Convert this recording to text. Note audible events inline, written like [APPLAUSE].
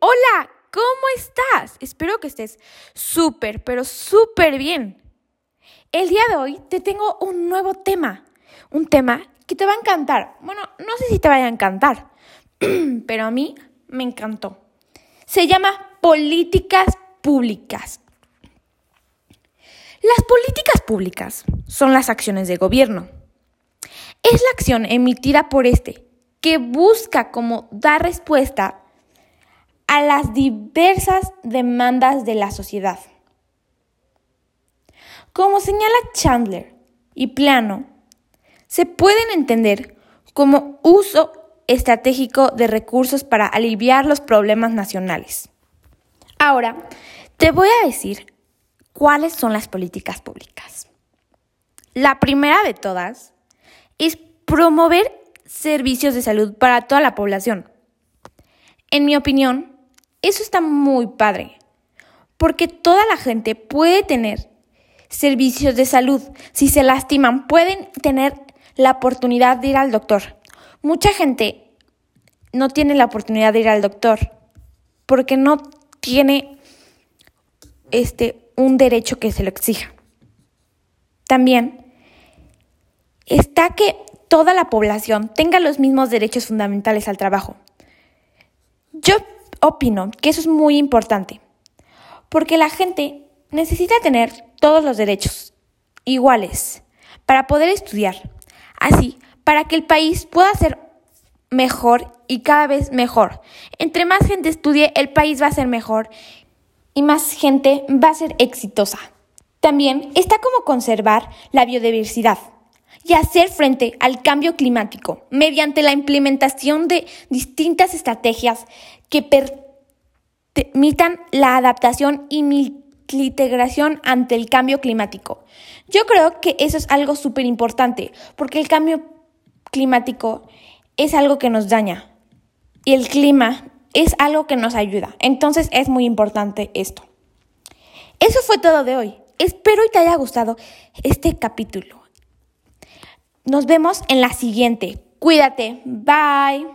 Hola, ¿cómo estás? Espero que estés súper, pero súper bien. El día de hoy te tengo un nuevo tema, un tema que te va a encantar. Bueno, no sé si te vaya a encantar, [CLEARS THROAT] pero a mí me encantó. Se llama políticas públicas. Las políticas públicas son las acciones de gobierno. Es la acción emitida por este que busca como dar respuesta a las diversas demandas de la sociedad. Como señala Chandler y Plano, se pueden entender como uso estratégico de recursos para aliviar los problemas nacionales. Ahora, te voy a decir cuáles son las políticas públicas. La primera de todas es promover servicios de salud para toda la población. En mi opinión, eso está muy padre, porque toda la gente puede tener servicios de salud. Si se lastiman, pueden tener la oportunidad de ir al doctor. Mucha gente no tiene la oportunidad de ir al doctor porque no tiene este un derecho que se lo exija. También está que toda la población tenga los mismos derechos fundamentales al trabajo. Yo opino que eso es muy importante, porque la gente necesita tener todos los derechos iguales para poder estudiar, así para que el país pueda ser mejor y cada vez mejor. Entre más gente estudie, el país va a ser mejor y más gente va a ser exitosa. También está como conservar la biodiversidad y hacer frente al cambio climático mediante la implementación de distintas estrategias que permitan la adaptación y mitigación ante el cambio climático. Yo creo que eso es algo súper importante porque el cambio climático es algo que nos daña y el clima es algo que nos ayuda. Entonces es muy importante esto. Eso fue todo de hoy. Espero y te haya gustado este capítulo. Nos vemos en la siguiente. Cuídate. Bye.